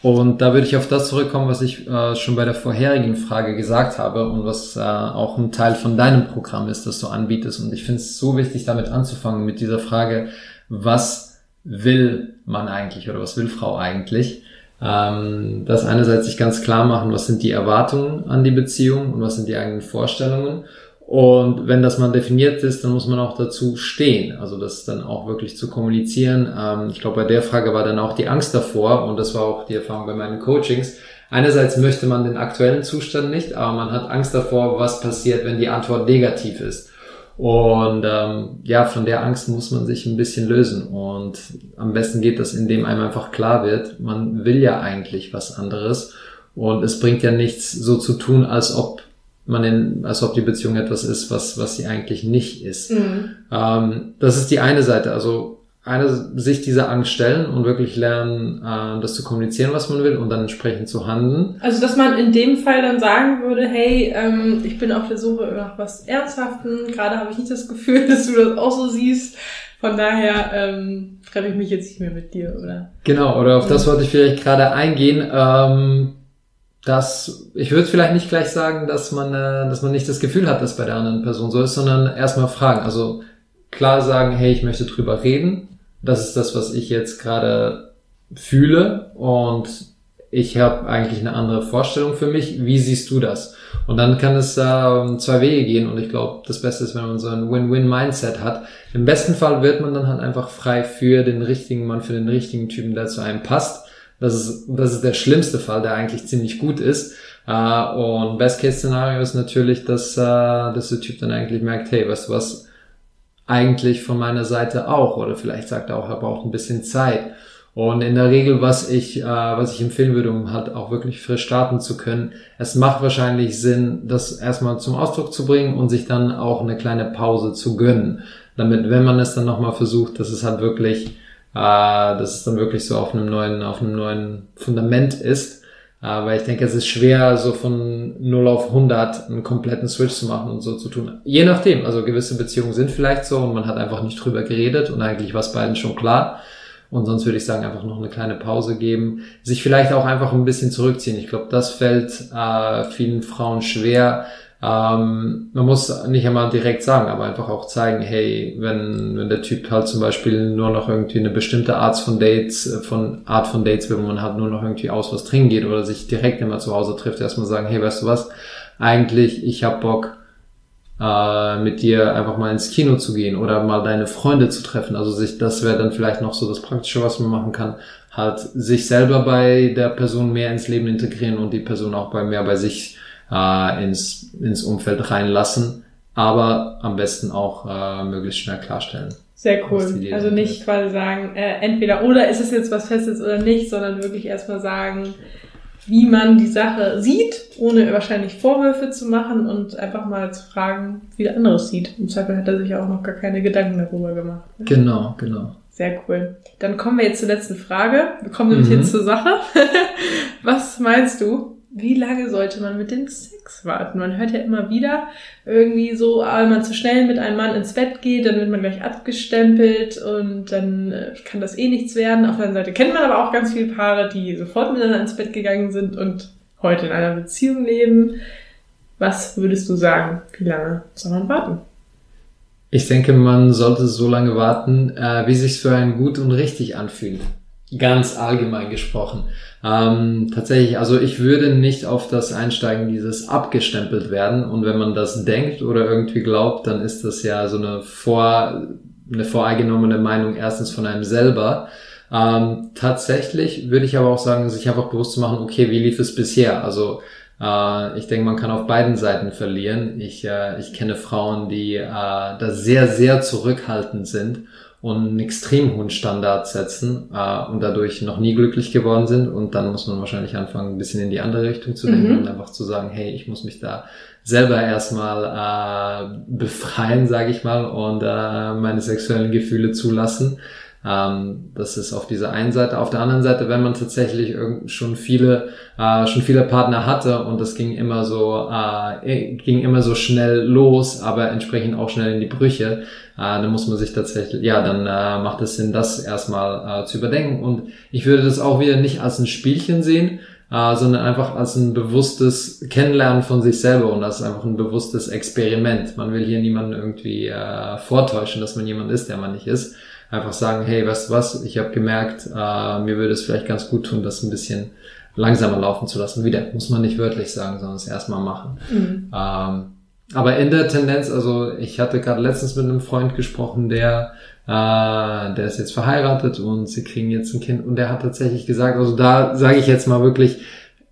Und da würde ich auf das zurückkommen, was ich äh, schon bei der vorherigen Frage gesagt habe und was äh, auch ein Teil von deinem Programm ist, das du anbietest. Und ich finde es so wichtig, damit anzufangen, mit dieser Frage, was will man eigentlich oder was will Frau eigentlich? Ähm, das einerseits sich ganz klar machen, was sind die Erwartungen an die Beziehung und was sind die eigenen Vorstellungen. Und wenn das mal definiert ist, dann muss man auch dazu stehen. Also das dann auch wirklich zu kommunizieren. Ähm, ich glaube, bei der Frage war dann auch die Angst davor und das war auch die Erfahrung bei meinen Coachings. Einerseits möchte man den aktuellen Zustand nicht, aber man hat Angst davor, was passiert, wenn die Antwort negativ ist. Und ähm, ja, von der Angst muss man sich ein bisschen lösen. Und am besten geht das, indem einem einfach klar wird, man will ja eigentlich was anderes. Und es bringt ja nichts, so zu tun, als ob man in, als ob die Beziehung etwas ist, was, was sie eigentlich nicht ist. Mhm. Ähm, das ist die eine Seite. Also eine, sich dieser Angst stellen und wirklich lernen, äh, das zu kommunizieren, was man will und dann entsprechend zu handeln. Also, dass man in dem Fall dann sagen würde, hey, ähm, ich bin auf der Suche nach was Ernsthaften, gerade habe ich nicht das Gefühl, dass du das auch so siehst. Von daher ähm, treffe ich mich jetzt nicht mehr mit dir, oder? Genau, oder auf das wollte ich vielleicht gerade eingehen. Ähm, dass ich würde vielleicht nicht gleich sagen, dass man, äh, dass man nicht das Gefühl hat, dass bei der anderen Person so ist, sondern erstmal fragen. Also klar sagen, hey, ich möchte drüber reden das ist das, was ich jetzt gerade fühle und ich habe eigentlich eine andere Vorstellung für mich. Wie siehst du das? Und dann kann es äh, zwei Wege gehen und ich glaube, das Beste ist, wenn man so ein Win-Win-Mindset hat. Im besten Fall wird man dann halt einfach frei für den richtigen Mann, für den richtigen Typen, der zu einem passt. Das ist, das ist der schlimmste Fall, der eigentlich ziemlich gut ist. Äh, und Best-Case-Szenario ist natürlich, dass, äh, dass der Typ dann eigentlich merkt, hey, weißt du was, eigentlich von meiner Seite auch. Oder vielleicht sagt er auch, er braucht ein bisschen Zeit. Und in der Regel, was ich, äh, was ich empfehlen würde, um halt auch wirklich frisch starten zu können, es macht wahrscheinlich Sinn, das erstmal zum Ausdruck zu bringen und sich dann auch eine kleine Pause zu gönnen. Damit, wenn man es dann nochmal versucht, dass es halt wirklich, äh, dass es dann wirklich so auf einem neuen, auf einem neuen Fundament ist. Weil ich denke, es ist schwer, so von 0 auf 100 einen kompletten Switch zu machen und so zu tun. Je nachdem, also gewisse Beziehungen sind vielleicht so und man hat einfach nicht drüber geredet und eigentlich war es beiden schon klar. Und sonst würde ich sagen, einfach noch eine kleine Pause geben. Sich vielleicht auch einfach ein bisschen zurückziehen. Ich glaube, das fällt äh, vielen Frauen schwer. Ähm, man muss nicht einmal direkt sagen, aber einfach auch zeigen, hey, wenn, wenn der Typ halt zum Beispiel nur noch irgendwie eine bestimmte Art von Dates, äh, von Art von Dates wo man halt nur noch irgendwie aus was trinken geht oder sich direkt immer zu Hause trifft, erstmal sagen, hey, weißt du was, eigentlich, ich hab Bock, äh, mit dir einfach mal ins Kino zu gehen oder mal deine Freunde zu treffen. Also sich, das wäre dann vielleicht noch so das Praktische, was man machen kann. Halt sich selber bei der Person mehr ins Leben integrieren und die Person auch bei mehr bei sich äh, ins, ins Umfeld reinlassen. Aber am besten auch äh, möglichst schnell klarstellen. Sehr cool. Also nicht ist. quasi sagen, äh, entweder oder ist es jetzt was Festes oder nicht, sondern wirklich erstmal sagen, wie man die Sache sieht, ohne wahrscheinlich Vorwürfe zu machen und einfach mal zu fragen, wie der andere es sieht. Im Zweifel hat er sich auch noch gar keine Gedanken darüber gemacht. Ne? Genau, genau. Sehr cool. Dann kommen wir jetzt zur letzten Frage. Wir kommen nämlich mhm. jetzt zur Sache. Was meinst du? Wie lange sollte man mit dem Sex warten? Man hört ja immer wieder irgendwie so, ah, wenn man zu schnell mit einem Mann ins Bett geht, dann wird man gleich abgestempelt und dann äh, kann das eh nichts werden. Auf der anderen Seite kennt man aber auch ganz viele Paare, die sofort miteinander ins Bett gegangen sind und heute in einer Beziehung leben. Was würdest du sagen? Wie lange soll man warten? Ich denke, man sollte so lange warten, äh, wie sich für einen gut und richtig anfühlt. Ganz allgemein gesprochen. Ähm, tatsächlich, also ich würde nicht auf das einsteigen, dieses abgestempelt werden. Und wenn man das denkt oder irgendwie glaubt, dann ist das ja so eine vor, eine voreingenommene Meinung erstens von einem selber. Ähm, tatsächlich würde ich aber auch sagen, sich einfach bewusst zu machen, okay, wie lief es bisher? Also äh, ich denke, man kann auf beiden Seiten verlieren. Ich, äh, ich kenne Frauen, die äh, da sehr, sehr zurückhaltend sind und einen extrem hohen Standard setzen äh, und dadurch noch nie glücklich geworden sind. Und dann muss man wahrscheinlich anfangen, ein bisschen in die andere Richtung zu denken mhm. und einfach zu sagen, hey, ich muss mich da selber erstmal äh, befreien, sage ich mal, und äh, meine sexuellen Gefühle zulassen. Ähm, das ist auf dieser einen Seite. Auf der anderen Seite, wenn man tatsächlich schon viele, äh, schon viele Partner hatte und das ging immer so, äh, ging immer so schnell los, aber entsprechend auch schnell in die Brüche, äh, dann muss man sich tatsächlich, ja, dann äh, macht es Sinn, das erstmal äh, zu überdenken. Und ich würde das auch wieder nicht als ein Spielchen sehen, äh, sondern einfach als ein bewusstes Kennenlernen von sich selber und als einfach ein bewusstes Experiment. Man will hier niemanden irgendwie äh, vortäuschen, dass man jemand ist, der man nicht ist. Einfach sagen, hey, weißt du was, ich habe gemerkt, äh, mir würde es vielleicht ganz gut tun, das ein bisschen langsamer laufen zu lassen. Wieder, muss man nicht wörtlich sagen, sondern es erstmal machen. Mhm. Ähm, aber in der Tendenz, also ich hatte gerade letztens mit einem Freund gesprochen, der äh, der ist jetzt verheiratet und sie kriegen jetzt ein Kind und der hat tatsächlich gesagt, also da sage ich jetzt mal wirklich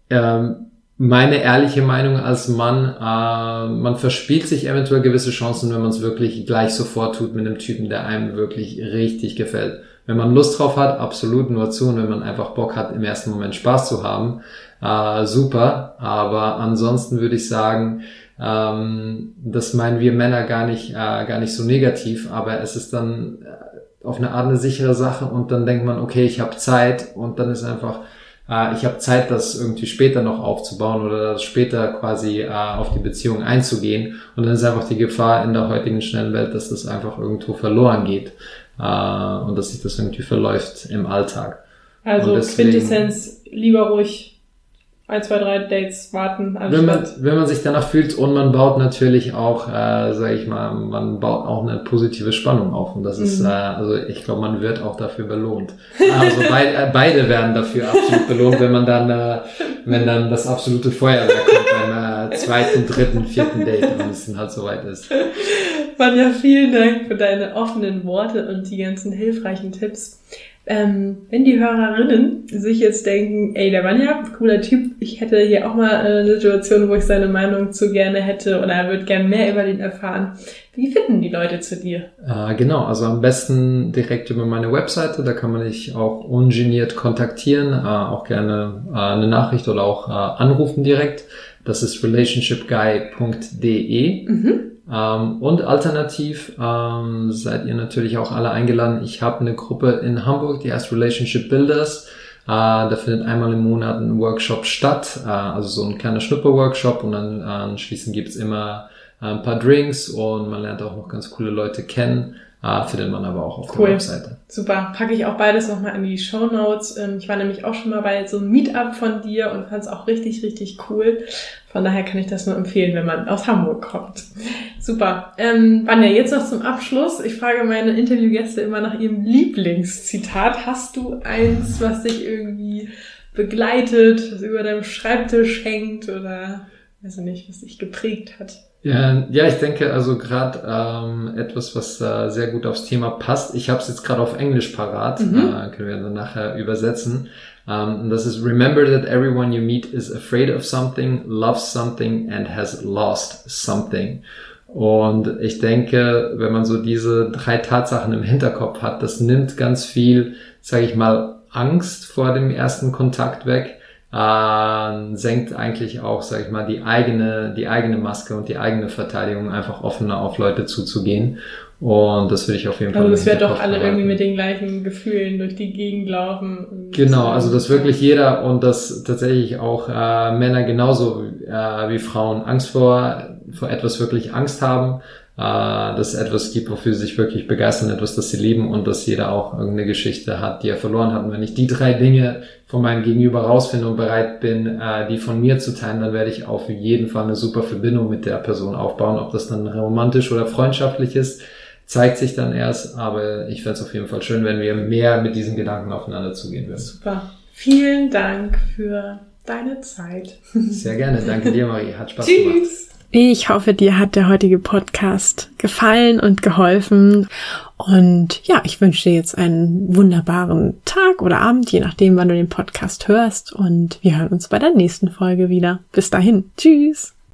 ähm, meine ehrliche Meinung als Mann, äh, man verspielt sich eventuell gewisse Chancen, wenn man es wirklich gleich sofort tut mit einem Typen, der einem wirklich richtig gefällt. Wenn man Lust drauf hat, absolut nur zu und wenn man einfach Bock hat, im ersten Moment Spaß zu haben, äh, super. Aber ansonsten würde ich sagen, ähm, das meinen wir Männer gar nicht, äh, gar nicht so negativ, aber es ist dann äh, auf eine Art eine sichere Sache und dann denkt man, okay, ich habe Zeit und dann ist einfach, äh, ich habe Zeit, das irgendwie später noch aufzubauen oder das später quasi äh, auf die Beziehung einzugehen und dann ist einfach die Gefahr in der heutigen schnellen Welt, dass das einfach irgendwo verloren geht äh, und dass sich das irgendwie verläuft im Alltag. Also deswegen, Quintessenz, lieber ruhig ein, zwei, drei Dates warten. Wenn man, wenn man sich danach fühlt und man baut natürlich auch, äh, sage ich mal, man baut auch eine positive Spannung auf und das mhm. ist, äh, also ich glaube, man wird auch dafür belohnt. Also beid, äh, beide werden dafür absolut belohnt, wenn man dann, äh, wenn dann das absolute Feuerwerk kommt beim äh, zweiten, dritten, vierten Date, wenn es dann halt soweit ist. Vanja, vielen Dank für deine offenen Worte und die ganzen hilfreichen Tipps. Ähm, wenn die Hörerinnen sich jetzt denken, ey, der Vanja, cooler Typ, ich hätte hier auch mal eine Situation, wo ich seine Meinung zu gerne hätte oder er würde gerne mehr über den erfahren. Wie finden die Leute zu dir? Äh, genau, also am besten direkt über meine Webseite, da kann man dich auch ungeniert kontaktieren, äh, auch gerne äh, eine Nachricht oder auch äh, anrufen direkt. Das ist relationshipguy.de. Mhm. Ähm, und alternativ ähm, seid ihr natürlich auch alle eingeladen. Ich habe eine Gruppe in Hamburg, die heißt Relationship Builders. Äh, da findet einmal im Monat ein Workshop statt, äh, also so ein kleiner Schnupperworkshop und dann äh, anschließend gibt's immer ein paar Drinks und man lernt auch noch ganz coole Leute kennen. Ah, findet man aber auch auf cool. der Webseite. Super. Packe ich auch beides nochmal in die Show Notes. Ähm, ich war nämlich auch schon mal bei so einem Meetup von dir und fand es auch richtig, richtig cool. Von daher kann ich das nur empfehlen, wenn man aus Hamburg kommt. Super. Ähm, Vanja, jetzt noch zum Abschluss. Ich frage meine Interviewgäste immer nach ihrem Lieblingszitat. Hast du eins, was dich irgendwie begleitet, was über deinem Schreibtisch hängt oder weiß ich nicht, was dich geprägt hat? Ja, ja, ich denke also gerade ähm, etwas, was äh, sehr gut aufs Thema passt. Ich habe es jetzt gerade auf Englisch parat, mhm. äh, können wir dann nachher übersetzen. Ähm, das ist Remember that everyone you meet is afraid of something, loves something and has lost something. Und ich denke, wenn man so diese drei Tatsachen im Hinterkopf hat, das nimmt ganz viel, sage ich mal, Angst vor dem ersten Kontakt weg äh, senkt eigentlich auch, sag ich mal, die eigene, die eigene Maske und die eigene Verteidigung einfach offener auf Leute zuzugehen. Und das würde ich auf jeden Fall. Also es wird doch alle irgendwie mit den gleichen Gefühlen durch die Gegend laufen. Genau, also dass wirklich jeder und dass tatsächlich auch äh, Männer genauso äh, wie Frauen Angst vor, vor etwas wirklich Angst haben dass es etwas gibt, wofür sie sich wirklich begeistern, etwas, das sie lieben und dass jeder auch irgendeine Geschichte hat, die er verloren hat. Und wenn ich die drei Dinge von meinem Gegenüber rausfinde und bereit bin, äh, die von mir zu teilen, dann werde ich auf jeden Fall eine super Verbindung mit der Person aufbauen. Ob das dann romantisch oder freundschaftlich ist, zeigt sich dann erst. Aber ich fände es auf jeden Fall schön, wenn wir mehr mit diesen Gedanken aufeinander zugehen würden. Super. Vielen Dank für deine Zeit. Sehr gerne. Danke dir, Marie. Hat Spaß Tschüss. gemacht. Ich hoffe, dir hat der heutige Podcast gefallen und geholfen. Und ja, ich wünsche dir jetzt einen wunderbaren Tag oder Abend, je nachdem, wann du den Podcast hörst. Und wir hören uns bei der nächsten Folge wieder. Bis dahin. Tschüss.